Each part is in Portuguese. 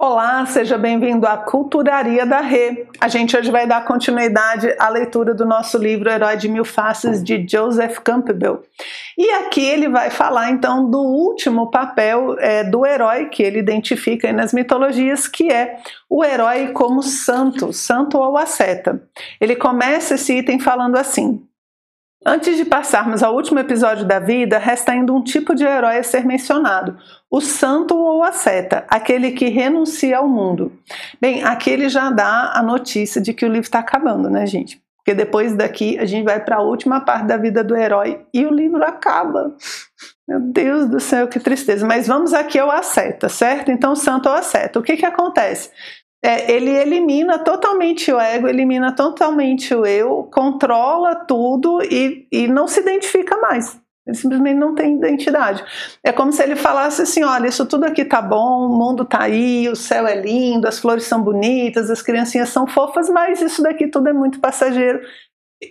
Olá, seja bem-vindo à Culturaria da Rê. A gente hoje vai dar continuidade à leitura do nosso livro Herói de Mil Faces de Joseph Campbell. E aqui ele vai falar então do último papel é, do herói que ele identifica nas mitologias, que é o herói como santo, santo ou asceta. Ele começa esse item falando assim: Antes de passarmos ao último episódio da vida, resta ainda um tipo de herói a ser mencionado: o santo ou a seta, aquele que renuncia ao mundo. Bem, aqui ele já dá a notícia de que o livro está acabando, né, gente? Porque depois daqui a gente vai para a última parte da vida do herói e o livro acaba. Meu Deus do céu, que tristeza. Mas vamos aqui ao asceta, certo? Então, santo ou asceta. O que, que acontece? É, ele elimina totalmente o ego, elimina totalmente o eu, controla tudo e, e não se identifica mais. Ele simplesmente não tem identidade. É como se ele falasse assim: olha, isso tudo aqui tá bom, o mundo tá aí, o céu é lindo, as flores são bonitas, as criancinhas são fofas, mas isso daqui tudo é muito passageiro.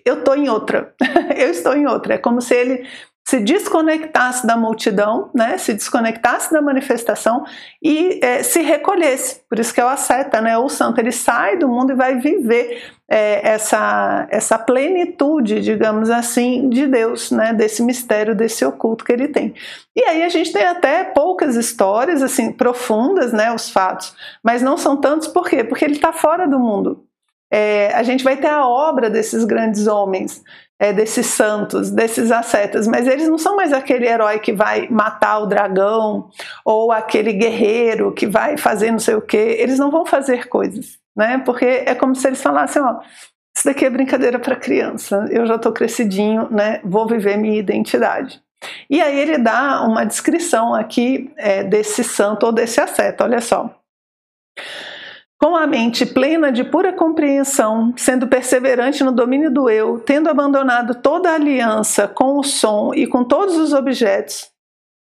Eu tô em outra. Eu estou em outra. É como se ele se desconectasse da multidão, né, se desconectasse da manifestação e é, se recolhesse. Por isso que é o asceta, né, o santo, ele sai do mundo e vai viver é, essa, essa plenitude, digamos assim, de Deus, né, desse mistério, desse oculto que ele tem. E aí a gente tem até poucas histórias, assim, profundas, né, os fatos, mas não são tantos, por quê? Porque ele está fora do mundo. É, a gente vai ter a obra desses grandes homens, é, desses santos, desses ascetas, mas eles não são mais aquele herói que vai matar o dragão ou aquele guerreiro que vai fazer não sei o que. Eles não vão fazer coisas, né? Porque é como se eles falassem, ó, isso daqui é brincadeira para criança. Eu já estou crescidinho, né? Vou viver minha identidade. E aí ele dá uma descrição aqui é, desse santo ou desse asceta. Olha só. Com a mente plena de pura compreensão, sendo perseverante no domínio do eu, tendo abandonado toda aliança com o som e com todos os objetos,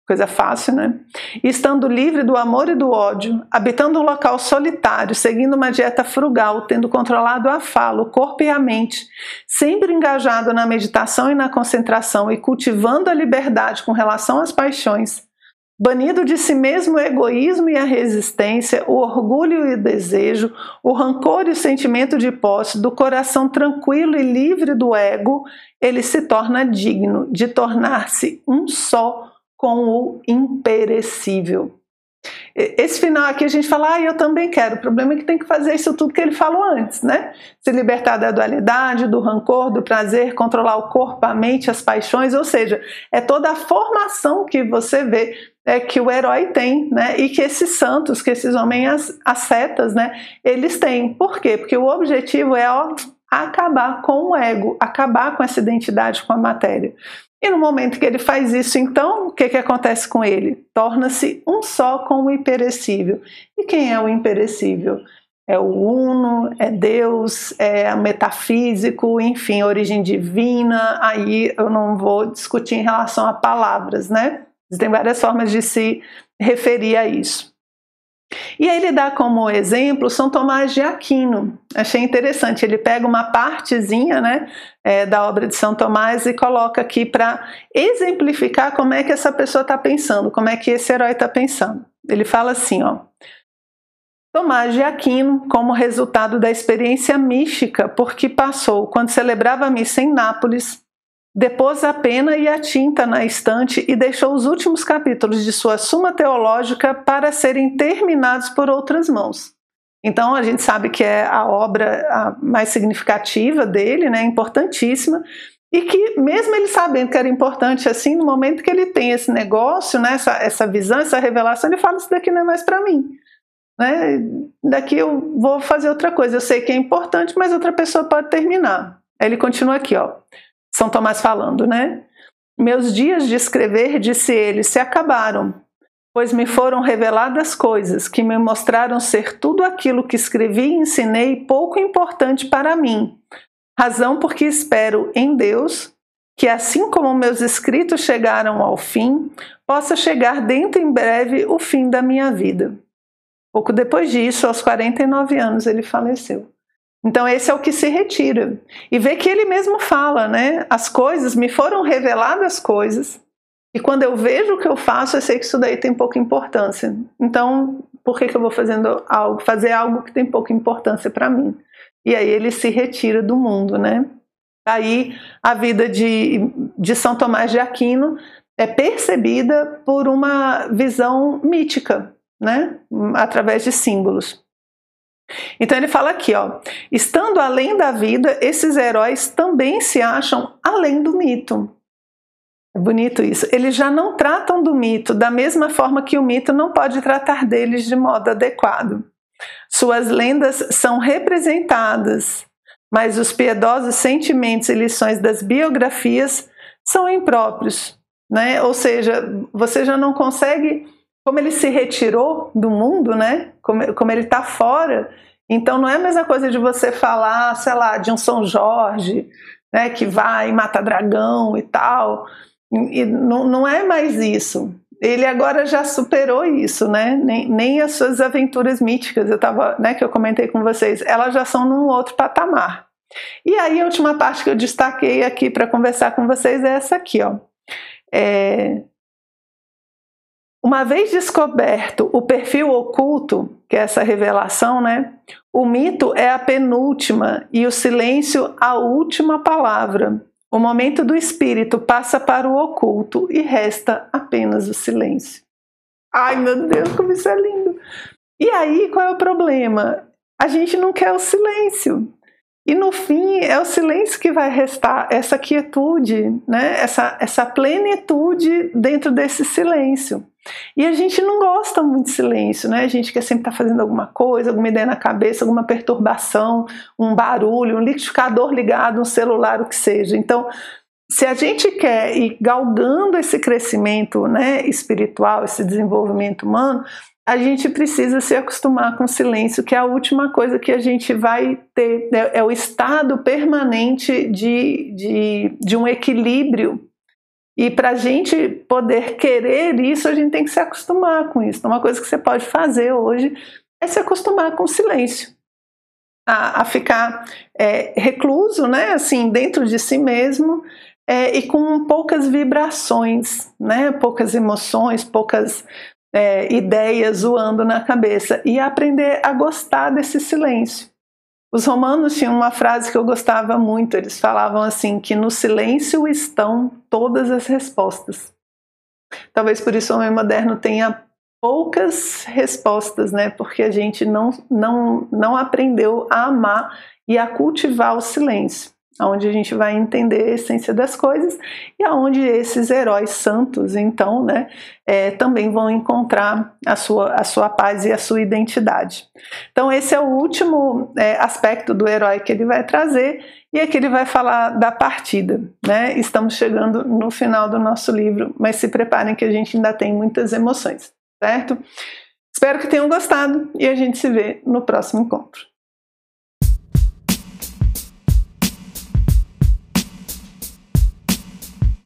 coisa fácil, né? Estando livre do amor e do ódio, habitando um local solitário, seguindo uma dieta frugal, tendo controlado a fala, o corpo e a mente, sempre engajado na meditação e na concentração e cultivando a liberdade com relação às paixões, Banido de si mesmo o egoísmo e a resistência, o orgulho e o desejo, o rancor e o sentimento de posse, do coração tranquilo e livre do ego, ele se torna digno de tornar-se um só com o imperecível. Esse final aqui a gente fala, ah, eu também quero. O problema é que tem que fazer isso tudo que ele falou antes, né? Se libertar da dualidade, do rancor, do prazer, controlar o corpo, a mente, as paixões, ou seja, é toda a formação que você vê é, que o herói tem, né? E que esses santos, que esses homens ascetas, né? Eles têm. Por quê? Porque o objetivo é ó, acabar com o ego, acabar com essa identidade com a matéria. E no momento que ele faz isso, então, o que, que acontece com ele? Torna-se um só com o imperecível. E quem é o imperecível? É o uno, é Deus, é metafísico, enfim, origem divina. Aí eu não vou discutir em relação a palavras, né? Tem várias formas de se referir a isso. E aí ele dá como exemplo São Tomás de Aquino. Achei interessante. Ele pega uma partezinha né, é, da obra de São Tomás e coloca aqui para exemplificar como é que essa pessoa está pensando, como é que esse herói está pensando. Ele fala assim, ó. Tomás de Aquino, como resultado da experiência mística porque passou quando celebrava a missa em Nápoles, Depôs a pena e a tinta na estante e deixou os últimos capítulos de sua Suma Teológica para serem terminados por outras mãos. Então a gente sabe que é a obra mais significativa dele, né, importantíssima, e que mesmo ele sabendo que era importante assim, no momento que ele tem esse negócio, né, essa, essa visão, essa revelação, ele fala isso daqui não é mais para mim. Né? Daqui eu vou fazer outra coisa. Eu sei que é importante, mas outra pessoa pode terminar. Aí ele continua aqui, ó. São Tomás falando, né? Meus dias de escrever, disse ele, se acabaram, pois me foram reveladas coisas que me mostraram ser tudo aquilo que escrevi e ensinei pouco importante para mim. Razão porque espero em Deus que, assim como meus escritos chegaram ao fim, possa chegar dentro em breve o fim da minha vida. Pouco depois disso, aos 49 anos, ele faleceu. Então esse é o que se retira. E vê que ele mesmo fala, né? As coisas, me foram reveladas coisas, e quando eu vejo o que eu faço, eu sei que isso daí tem pouca importância. Então, por que, que eu vou fazendo algo, fazer algo que tem pouca importância para mim? E aí ele se retira do mundo, né? Aí a vida de, de São Tomás de Aquino é percebida por uma visão mítica, né? Através de símbolos. Então ele fala aqui, ó, estando além da vida, esses heróis também se acham além do mito. É bonito isso. Eles já não tratam do mito da mesma forma que o mito não pode tratar deles de modo adequado. Suas lendas são representadas, mas os piedosos sentimentos e lições das biografias são impróprios, né? Ou seja, você já não consegue como ele se retirou do mundo, né? Como, como ele está fora. Então não é a mesma coisa de você falar, sei lá, de um São Jorge, né? Que vai matar dragão e tal. E não, não é mais isso. Ele agora já superou isso, né? Nem, nem as suas aventuras míticas, eu tava, né, que eu comentei com vocês, elas já são num outro patamar. E aí a última parte que eu destaquei aqui para conversar com vocês é essa aqui, ó. É, uma vez descoberto o perfil oculto, que é essa revelação, né? O mito é a penúltima e o silêncio a última palavra. O momento do espírito passa para o oculto e resta apenas o silêncio. Ai meu Deus, como isso é lindo! E aí, qual é o problema? A gente não quer o silêncio. E no fim é o silêncio que vai restar, essa quietude, né? essa, essa plenitude dentro desse silêncio. E a gente não gosta muito de silêncio, né? A gente quer sempre estar tá fazendo alguma coisa, alguma ideia na cabeça, alguma perturbação, um barulho, um liquidificador ligado, um celular, o que seja. Então, se a gente quer ir galgando esse crescimento né, espiritual, esse desenvolvimento humano, a gente precisa se acostumar com o silêncio, que é a última coisa que a gente vai ter. É, é o estado permanente de, de, de um equilíbrio. E para a gente poder querer isso, a gente tem que se acostumar com isso. Então, uma coisa que você pode fazer hoje é se acostumar com o silêncio. A, a ficar é, recluso, né, assim, dentro de si mesmo, é, e com poucas vibrações, né, poucas emoções, poucas é, ideias zoando na cabeça e aprender a gostar desse silêncio. Os romanos tinham uma frase que eu gostava muito, eles falavam assim, que no silêncio estão todas as respostas. Talvez por isso o homem moderno tenha poucas respostas, né? Porque a gente não, não, não aprendeu a amar e a cultivar o silêncio onde a gente vai entender a essência das coisas e aonde esses heróis santos, então, né, é, também vão encontrar a sua, a sua paz e a sua identidade. Então, esse é o último é, aspecto do herói que ele vai trazer e aqui ele vai falar da partida, né? Estamos chegando no final do nosso livro, mas se preparem que a gente ainda tem muitas emoções, certo? Espero que tenham gostado e a gente se vê no próximo encontro.